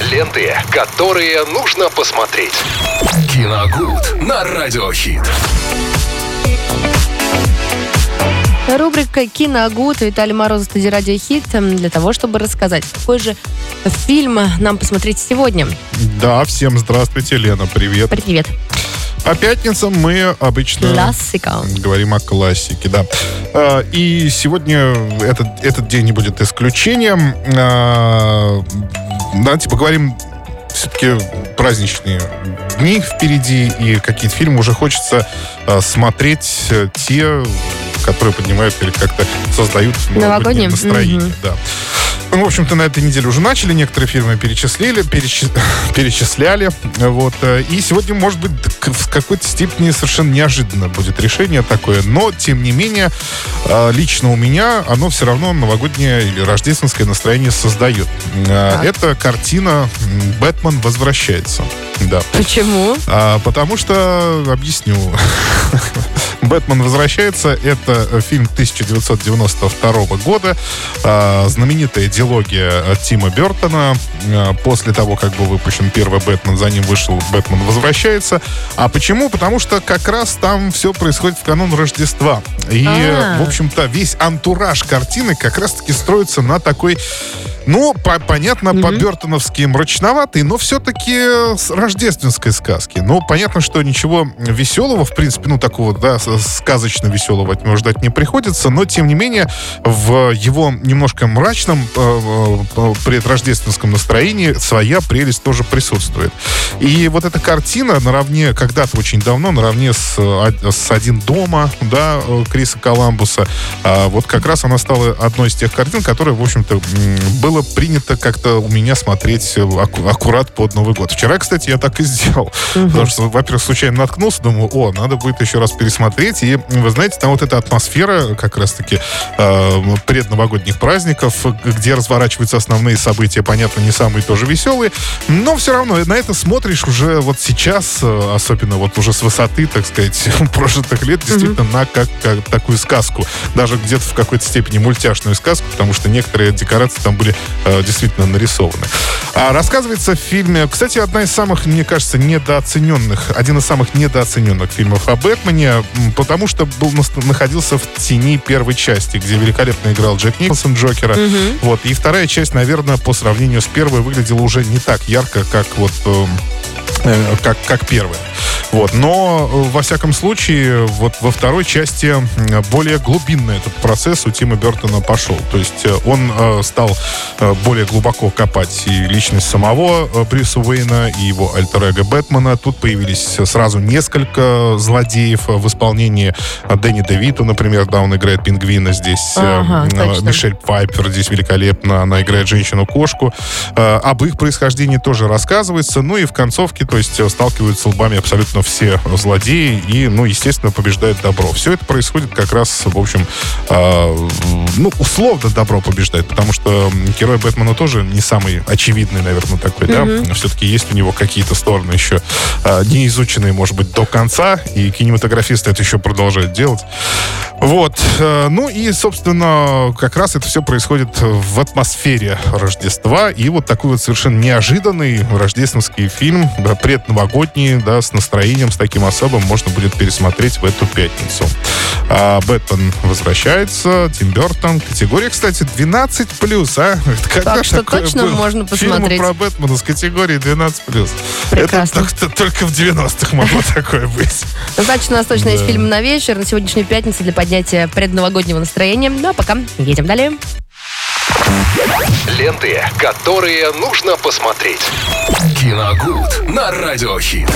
Ленты, которые нужно посмотреть. Киногуд на радиохит. Рубрика «Киногуд» Виталий Морозов, студия «Радио Хит» для того, чтобы рассказать, какой же фильм нам посмотреть сегодня. Да, всем здравствуйте, Лена, привет. Привет. По пятницам мы обычно Классика. говорим о классике, да. А, И сегодня этот, этот день не будет исключением. Давайте поговорим все-таки праздничные дни впереди, и какие-то фильмы уже хочется а, смотреть э, те, которые поднимают или как-то создают новогоднее настроение. Мгм. Да. Ну, в общем-то, на этой неделе уже начали, некоторые фильмы перечислили, перечи- перечисляли. Вот. э, И сегодня, может быть, в какой-то степени совершенно неожиданно будет решение такое. Но, тем не менее, э, лично у меня оно все равно новогоднее или рождественское настроение создает. Э, Так. Это картина «Бэтмен возвращается». Да. Почему? А, потому что, объясню, «Бэтмен возвращается» — это фильм 1992 года, а, знаменитая диалогия от Тима Бертона. А, После того, как был выпущен первый «Бэтмен», за ним вышел «Бэтмен возвращается». А почему? Потому что как раз там все происходит в канун Рождества. И, А. в общем-то, весь антураж картины как раз-таки строится на такой ну, по- понятно, по-бертоновски мрачноватый, но все-таки с рождественской сказки. Ну, понятно, что ничего веселого, в принципе, ну, такого, да, сказочно веселого от него ждать не приходится, но, тем не менее, в его немножко мрачном э, э, предрождественском настроении своя прелесть тоже присутствует. И вот эта картина наравне, когда-то очень давно, наравне с, э, с «Один дома», да, э, Криса Коламбуса, а вот как раз она стала одной из тех картин, которые, в общем-то, м, было принято как-то у меня смотреть э, аку- аккурат под Новый год. Вчера, кстати, я так и сделал. Потому что, во-первых, случайно наткнулся, думаю, о, надо будет еще раз пересмотреть. И, вы знаете, там вот эта атмосфера как раз-таки э, предновогодних праздников, где разворачиваются основные события, понятно, не самые тоже веселые, но все равно на это смотришь уже вот сейчас, э, особенно вот уже с высоты, так сказать, прожитых лет, действительно на как, как такую сказку. Даже где-то в какой-то степени мультяшную сказку, потому что некоторые декорации там были э, действительно нарисованы. А рассказывается в фильме, кстати, одна из самых, мне кажется, недооцененных, один из самых недооцененных фильмов о Бэтмене, потому что был находился в тени первой части, где великолепно играл Джек Николсон Джокера. Вот. И вторая часть, наверное, по сравнению с первой выглядела уже не так ярко, как вот эм, э, как, как первая. Вот. Но, э, во всяком случае, вот во второй части более глубинно этот процесс у Тима Бертона пошел. То есть э, он э, стал э, более глубоко копать и личность самого э, Брюса Уэйна, и его альтер-эго Бэтмена. Тут появились сразу несколько злодеев в исполнении Дэнни Девито, например, да, он играет пингвина здесь. Ага, э. Мишель Пайпер здесь великолепно, она играет женщину-кошку. Э, Об их происхождении тоже рассказывается. Ну и в концовке, то есть, сталкиваются лбами абсолютно все злодеи и, ну, естественно, побеждает добро. Все это происходит как раз, в общем, э, ну, условно добро побеждает, потому что герой Бэтмена тоже не самый очевидный, наверное, такой, да. Все-таки есть у него какие-то стороны еще э, не изученные, может быть, до конца, и кинематографисты это еще продолжают делать. Вот. э, Ну и, собственно, как раз это все происходит в атмосфере Рождества. И вот такой вот совершенно неожиданный рождественский фильм, да, предновогодний, да, с настроением, с таким особым, можно будет пересмотреть в эту пятницу. А Бэтмен возвращается, Тим Бертон. Категория, кстати, 12+, а? Это когда Так что точно было? можно Фильмы посмотреть. про Бэтмена с категорией 12+. Прекрасно. Это только, только в 90-х могло такое быть. Значит, у нас точно есть фильм на вечер, на сегодняшнюю пятницу для поднятия предновогоднего настроения. Ну, а пока едем далее. Ленты, которые нужно посмотреть. Киногуд на радиохит.